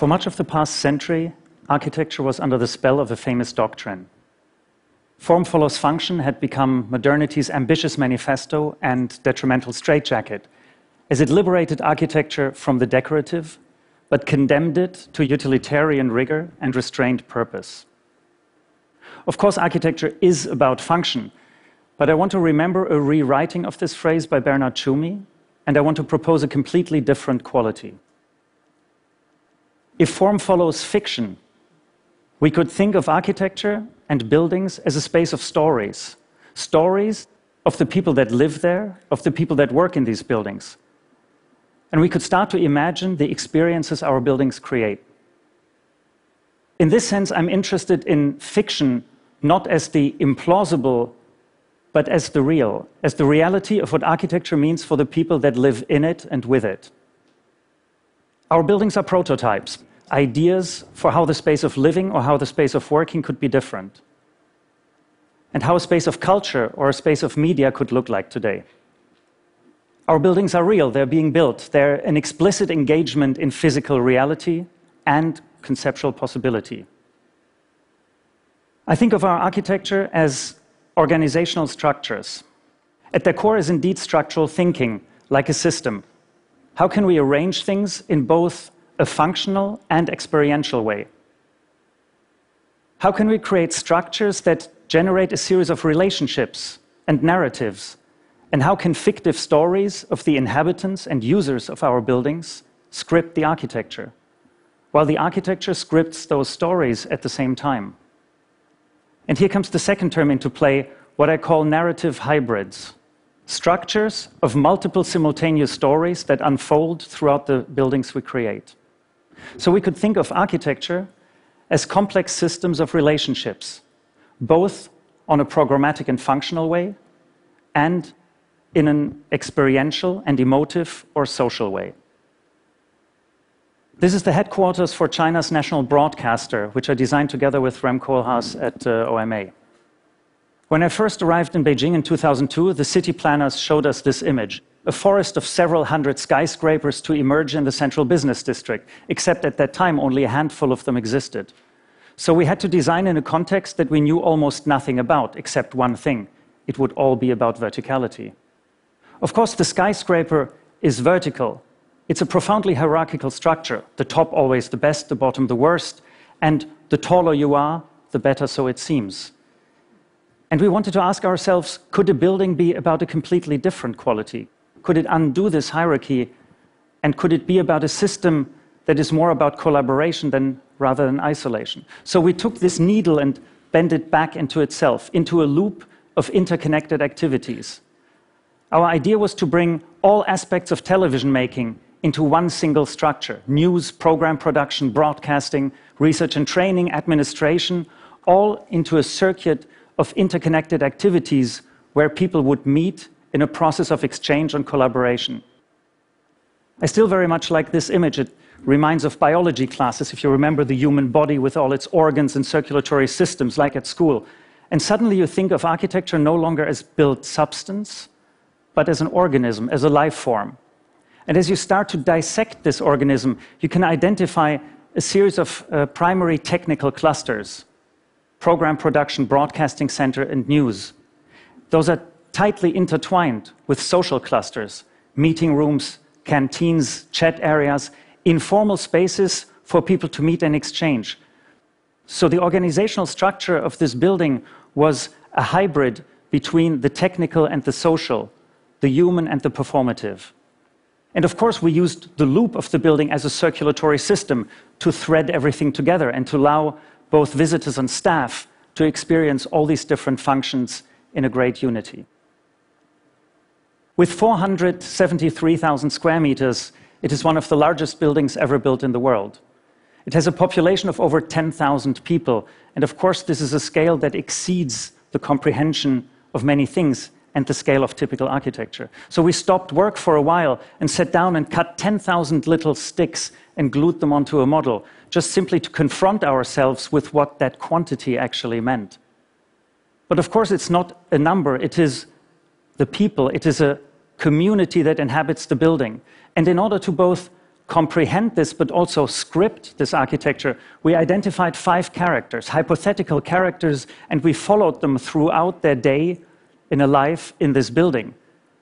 For much of the past century, architecture was under the spell of a famous doctrine. Form follows function had become modernity's ambitious manifesto and detrimental straitjacket, as it liberated architecture from the decorative, but condemned it to utilitarian rigor and restrained purpose. Of course, architecture is about function, but I want to remember a rewriting of this phrase by Bernard Tschumi, and I want to propose a completely different quality. If form follows fiction, we could think of architecture and buildings as a space of stories. Stories of the people that live there, of the people that work in these buildings. And we could start to imagine the experiences our buildings create. In this sense, I'm interested in fiction not as the implausible, but as the real, as the reality of what architecture means for the people that live in it and with it. Our buildings are prototypes ideas for how the space of living or how the space of working could be different, and how a space of culture or a space of media could look like today. Our buildings are real, they're being built, they're an explicit engagement in physical reality and conceptual possibility. I think of our architecture as organizational structures. At their core is indeed structural thinking, like a system. How can we arrange things in both a functional and experiential way? How can we create structures that generate a series of relationships and narratives? And how can fictive stories of the inhabitants and users of our buildings script the architecture, while the architecture scripts those stories at the same time? And here comes the second term into play, what I call narrative hybrids structures of multiple simultaneous stories that unfold throughout the buildings we create. So we could think of architecture as complex systems of relationships, both on a programmatic and functional way and in an experiential and emotive or social way. This is the headquarters for China's national broadcaster, which I designed together with Rem Koolhaas at uh, OMA. When I first arrived in Beijing in 2002, the city planners showed us this image a forest of several hundred skyscrapers to emerge in the central business district, except at that time only a handful of them existed. So we had to design in a context that we knew almost nothing about, except one thing it would all be about verticality. Of course, the skyscraper is vertical. It's a profoundly hierarchical structure the top always the best, the bottom the worst, and the taller you are, the better so it seems. And we wanted to ask ourselves could a building be about a completely different quality? Could it undo this hierarchy? And could it be about a system that is more about collaboration than rather than isolation? So we took this needle and bent it back into itself, into a loop of interconnected activities. Our idea was to bring all aspects of television making into one single structure news, program production, broadcasting, research and training, administration, all into a circuit of interconnected activities where people would meet in a process of exchange and collaboration. I still very much like this image. It reminds of biology classes, if you remember the human body with all its organs and circulatory systems, like at school. And suddenly you think of architecture no longer as built substance, but as an organism, as a life form. And as you start to dissect this organism, you can identify a series of uh, primary technical clusters program production, broadcasting center, and news. Those are tightly intertwined with social clusters, meeting rooms, canteens, chat areas, informal spaces for people to meet and exchange. So the organizational structure of this building was a hybrid between the technical and the social, the human and the performative. And of course, we used the loop of the building as a circulatory system to thread everything together and to allow both visitors and staff to experience all these different functions in a great unity. With 473,000 square meters, it is one of the largest buildings ever built in the world. It has a population of over 10,000 people, and of course, this is a scale that exceeds the comprehension of many things and the scale of typical architecture. So we stopped work for a while and sat down and cut 10,000 little sticks and glued them onto a model, just simply to confront ourselves with what that quantity actually meant. But of course, it's not a number, it is the people, it is a community that inhabits the building. And in order to both comprehend this but also script this architecture, we identified five characters, hypothetical characters, and we followed them throughout their day in a life in this building.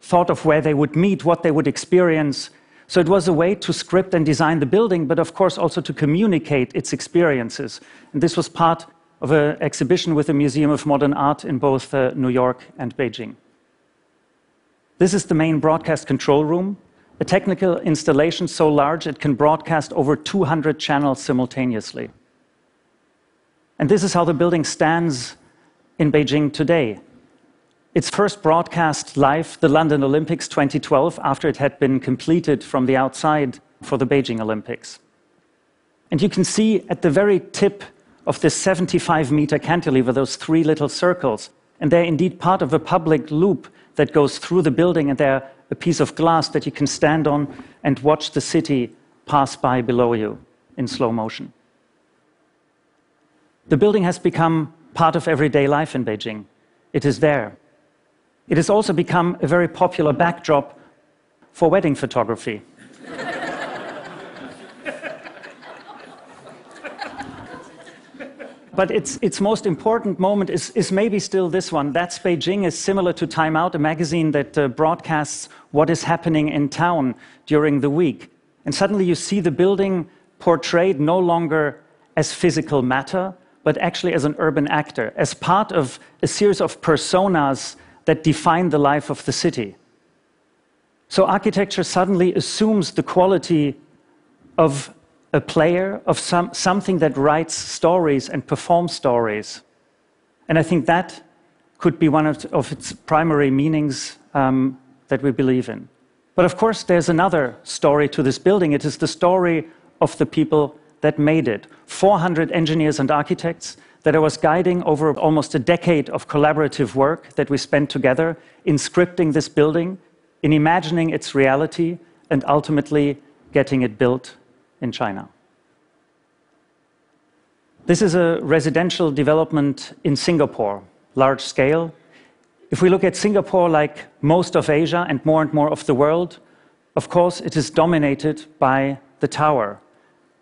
Thought of where they would meet, what they would experience. So it was a way to script and design the building, but of course also to communicate its experiences. And this was part of an exhibition with the Museum of Modern Art in both uh, New York and Beijing. This is the main broadcast control room, a technical installation so large it can broadcast over 200 channels simultaneously. And this is how the building stands in Beijing today. Its first broadcast live, the London Olympics 2012, after it had been completed from the outside for the Beijing Olympics. And you can see at the very tip of this 75 meter cantilever those three little circles. And they're indeed part of a public loop that goes through the building, and they're a piece of glass that you can stand on and watch the city pass by below you in slow motion. The building has become part of everyday life in Beijing. It is there. It has also become a very popular backdrop for wedding photography. But its, its most important moment is, is maybe still this one. That's Beijing is similar to Time Out, a magazine that uh, broadcasts what is happening in town during the week. And suddenly you see the building portrayed no longer as physical matter, but actually as an urban actor, as part of a series of personas that define the life of the city. So architecture suddenly assumes the quality of a player of some, something that writes stories and performs stories. And I think that could be one of, of its primary meanings um, that we believe in. But of course, there's another story to this building. It is the story of the people that made it 400 engineers and architects that I was guiding over almost a decade of collaborative work that we spent together in scripting this building, in imagining its reality, and ultimately getting it built in China. This is a residential development in Singapore, large scale. If we look at Singapore, like most of Asia and more and more of the world, of course, it is dominated by the tower,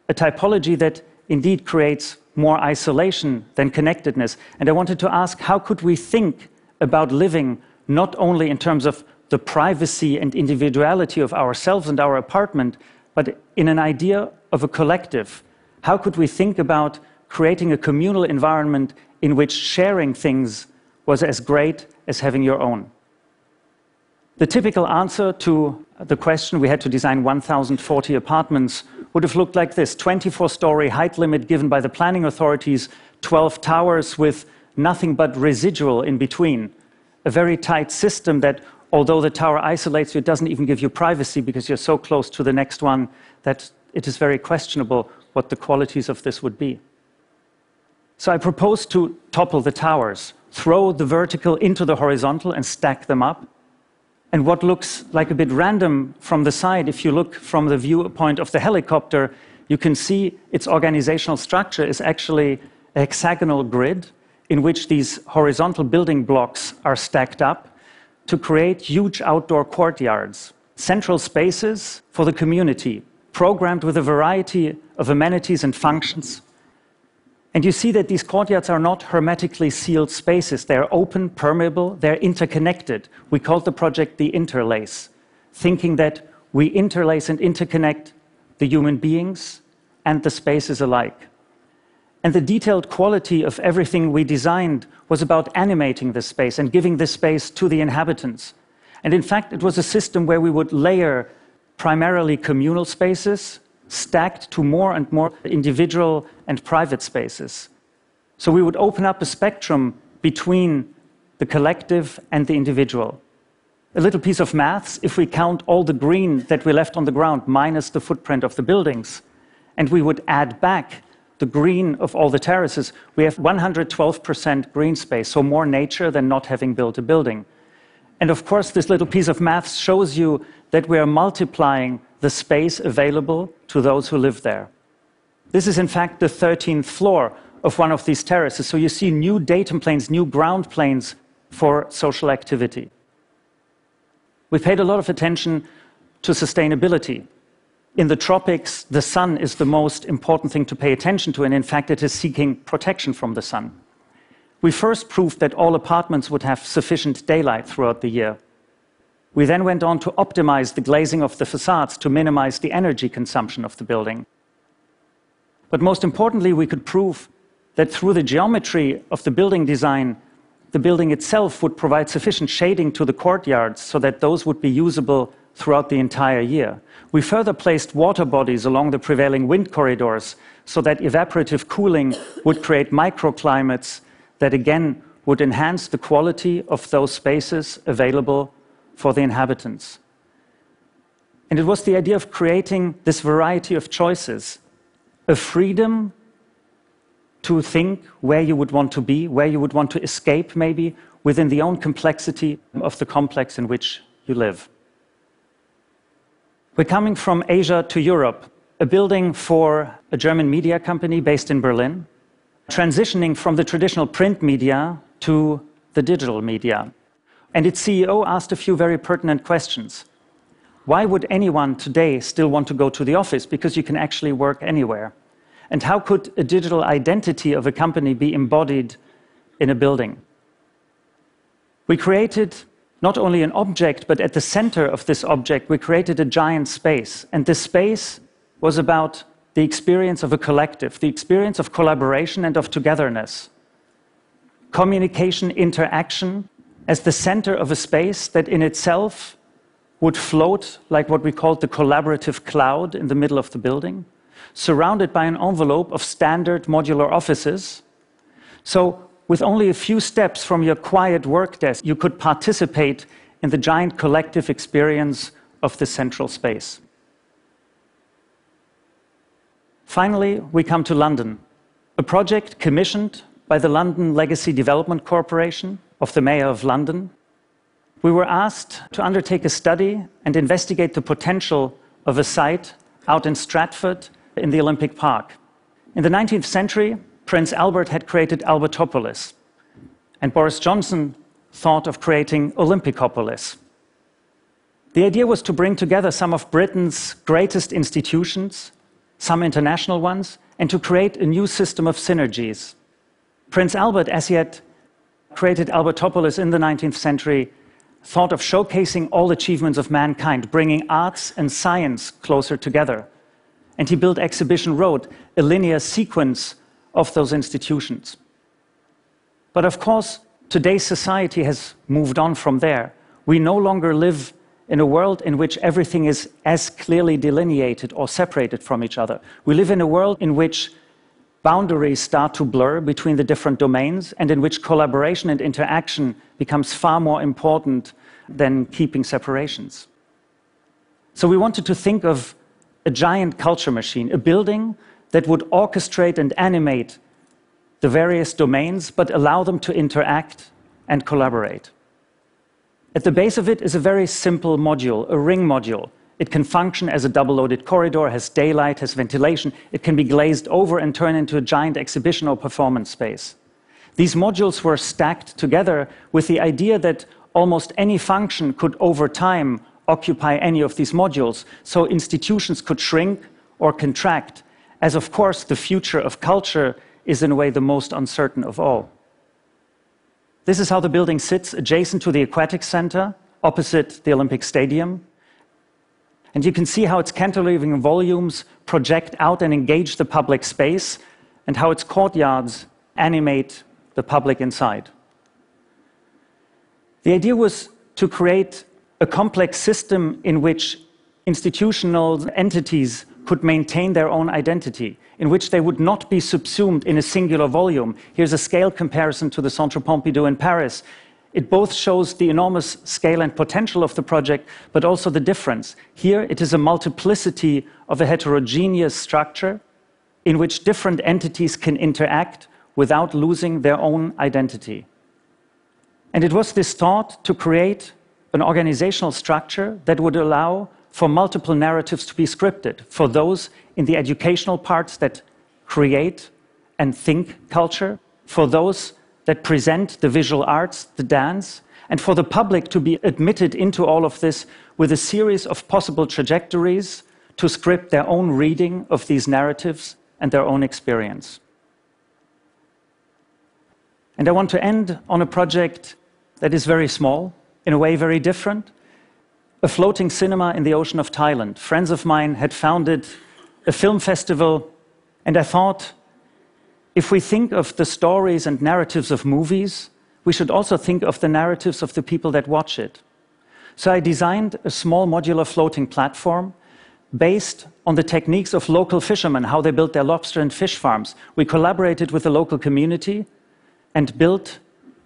a typology that indeed creates more isolation than connectedness. And I wanted to ask how could we think about living not only in terms of the privacy and individuality of ourselves and our apartment, but in an idea of a collective. How could we think about creating a communal environment in which sharing things was as great as having your own? The typical answer to the question we had to design 1,040 apartments would have looked like this 24 story height limit given by the planning authorities, 12 towers with nothing but residual in between. A very tight system that although the tower isolates you, it doesn't even give you privacy because you're so close to the next one that it is very questionable what the qualities of this would be. So I propose to topple the towers, throw the vertical into the horizontal and stack them up. And what looks like a bit random from the side, if you look from the viewpoint of the helicopter, you can see its organizational structure is actually a hexagonal grid in which these horizontal building blocks are stacked up to create huge outdoor courtyards, central spaces for the community, programmed with a variety of amenities and functions. And you see that these courtyards are not hermetically sealed spaces. They're open, permeable, they're interconnected. We called the project the interlace, thinking that we interlace and interconnect the human beings and the spaces alike. And the detailed quality of everything we designed was about animating this space and giving this space to the inhabitants. And in fact, it was a system where we would layer primarily communal spaces stacked to more and more individual and private spaces. So we would open up a spectrum between the collective and the individual. A little piece of maths if we count all the green that we left on the ground minus the footprint of the buildings, and we would add back the green of all the terraces, we have 112% green space, so more nature than not having built a building. And of course, this little piece of math shows you that we are multiplying the space available to those who live there. This is, in fact, the 13th floor of one of these terraces. So you see new datum planes, new ground planes for social activity. We paid a lot of attention to sustainability. In the tropics, the sun is the most important thing to pay attention to, and in fact, it is seeking protection from the sun. We first proved that all apartments would have sufficient daylight throughout the year. We then went on to optimize the glazing of the facades to minimize the energy consumption of the building. But most importantly, we could prove that through the geometry of the building design, the building itself would provide sufficient shading to the courtyards so that those would be usable throughout the entire year. We further placed water bodies along the prevailing wind corridors so that evaporative cooling would create microclimates that again would enhance the quality of those spaces available for the inhabitants. And it was the idea of creating this variety of choices, a freedom to think where you would want to be, where you would want to escape, maybe, within the own complexity of the complex in which you live. We're coming from Asia to Europe, a building for a German media company based in Berlin, transitioning from the traditional print media to the digital media. And its CEO asked a few very pertinent questions. Why would anyone today still want to go to the office? Because you can actually work anywhere. And how could a digital identity of a company be embodied in a building? We created not only an object, but at the center of this object, we created a giant space. And this space was about the experience of a collective, the experience of collaboration and of togetherness. Communication, interaction as the center of a space that in itself would float like what we called the collaborative cloud in the middle of the building surrounded by an envelope of standard modular offices. So, with only a few steps from your quiet work desk, you could participate in the giant collective experience of the central space. Finally, we come to London, a project commissioned by the London Legacy Development Corporation of the Mayor of London. We were asked to undertake a study and investigate the potential of a site out in Stratford in the Olympic Park. In the 19th century, Prince Albert had created Albertopolis, and Boris Johnson thought of creating Olympicopolis. The idea was to bring together some of Britain's greatest institutions, some international ones, and to create a new system of synergies. Prince Albert, as he had created Albertopolis in the 19th century, thought of showcasing all achievements of mankind, bringing arts and science closer together and he built Exhibition Road, a linear sequence of those institutions. But of course, today's society has moved on from there. We no longer live in a world in which everything is as clearly delineated or separated from each other. We live in a world in which boundaries start to blur between the different domains and in which collaboration and interaction becomes far more important than keeping separations. So we wanted to think of a giant culture machine, a building that would orchestrate and animate the various domains, but allow them to interact and collaborate. At the base of it is a very simple module, a ring module. It can function as a double loaded corridor, has daylight, has ventilation. It can be glazed over and turn into a giant exhibition or performance space. These modules were stacked together with the idea that almost any function could, over time, occupy any of these modules, so institutions could shrink or contract, as of course the future of culture is in a way the most uncertain of all. This is how the building sits adjacent to the Aquatic Center, opposite the Olympic Stadium. And you can see how its cantilevering volumes project out and engage the public space, and how its courtyards animate the public inside. The idea was to create a complex system in which institutional entities could maintain their own identity, in which they would not be subsumed in a singular volume. Here's a scale comparison to the Centre Pompidou in Paris. It both shows the enormous scale and potential of the project, but also the difference. Here, it is a multiplicity of a heterogeneous structure in which different entities can interact without losing their own identity. And it was this thought to create an organizational structure that would allow for multiple narratives to be scripted, for those in the educational parts that create and think culture, for those that present the visual arts, the dance, and for the public to be admitted into all of this with a series of possible trajectories to script their own reading of these narratives and their own experience. And I want to end on a project that is very small, in a way very different. A floating cinema in the ocean of Thailand. Friends of mine had founded a film festival, and I thought if we think of the stories and narratives of movies, we should also think of the narratives of the people that watch it. So I designed a small modular floating platform based on the techniques of local fishermen, how they built their lobster and fish farms. We collaborated with the local community and built,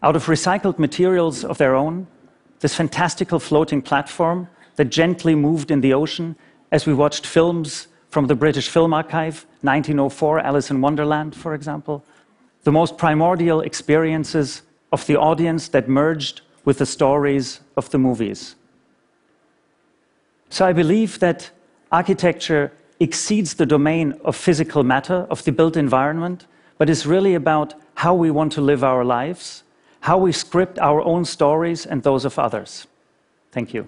out of recycled materials of their own, this fantastical floating platform that gently moved in the ocean as we watched films from the British Film Archive, 1904, Alice in Wonderland, for example, the most primordial experiences of the audience that merged with the stories of the movies. So I believe that architecture exceeds the domain of physical matter, of the built environment, but is really about how we want to live our lives, how we script our own stories and those of others. Thank you.